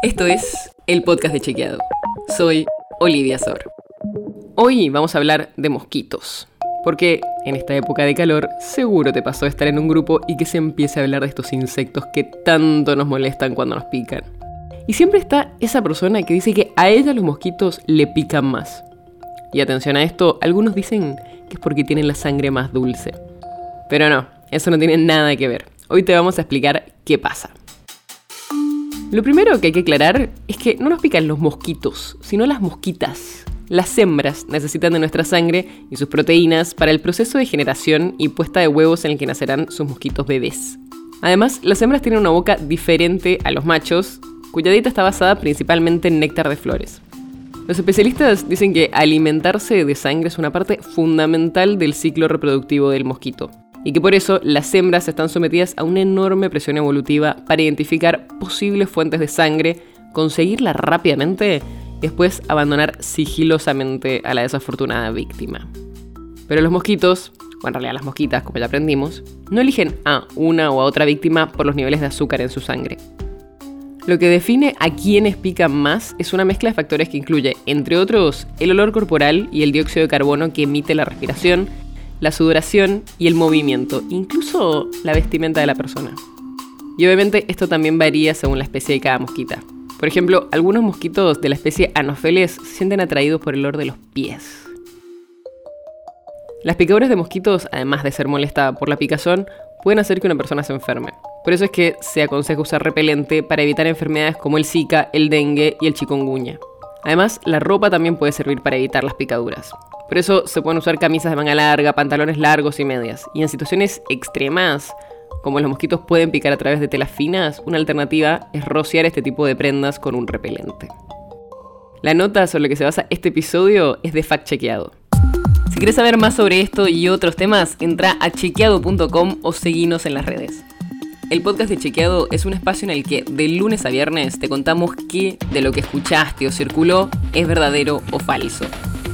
Esto es el podcast de Chequeado. Soy Olivia Sor. Hoy vamos a hablar de mosquitos. Porque en esta época de calor seguro te pasó estar en un grupo y que se empiece a hablar de estos insectos que tanto nos molestan cuando nos pican. Y siempre está esa persona que dice que a ella los mosquitos le pican más. Y atención a esto, algunos dicen que es porque tienen la sangre más dulce. Pero no, eso no tiene nada que ver. Hoy te vamos a explicar qué pasa. Lo primero que hay que aclarar es que no nos pican los mosquitos, sino las mosquitas. Las hembras necesitan de nuestra sangre y sus proteínas para el proceso de generación y puesta de huevos en el que nacerán sus mosquitos bebés. Además, las hembras tienen una boca diferente a los machos, cuya dieta está basada principalmente en néctar de flores. Los especialistas dicen que alimentarse de sangre es una parte fundamental del ciclo reproductivo del mosquito y que por eso las hembras están sometidas a una enorme presión evolutiva para identificar posibles fuentes de sangre, conseguirla rápidamente y después abandonar sigilosamente a la desafortunada víctima. Pero los mosquitos, o en realidad las mosquitas, como ya aprendimos, no eligen a una o a otra víctima por los niveles de azúcar en su sangre. Lo que define a quienes pican más es una mezcla de factores que incluye, entre otros, el olor corporal y el dióxido de carbono que emite la respiración, la sudoración y el movimiento, incluso la vestimenta de la persona. Y obviamente esto también varía según la especie de cada mosquita. Por ejemplo, algunos mosquitos de la especie Anopheles se sienten atraídos por el olor de los pies. Las picaduras de mosquitos, además de ser molesta por la picazón, pueden hacer que una persona se enferme. Por eso es que se aconseja usar repelente para evitar enfermedades como el Zika, el dengue y el chikungunya. Además, la ropa también puede servir para evitar las picaduras. Por eso se pueden usar camisas de manga larga, pantalones largos y medias. Y en situaciones extremas, como los mosquitos pueden picar a través de telas finas, una alternativa es rociar este tipo de prendas con un repelente. La nota sobre la que se basa este episodio es de Fact Chequeado. Si quieres saber más sobre esto y otros temas, entra a chequeado.com o seguinos en las redes. El podcast de Chequeado es un espacio en el que de lunes a viernes te contamos qué de lo que escuchaste o circuló es verdadero o falso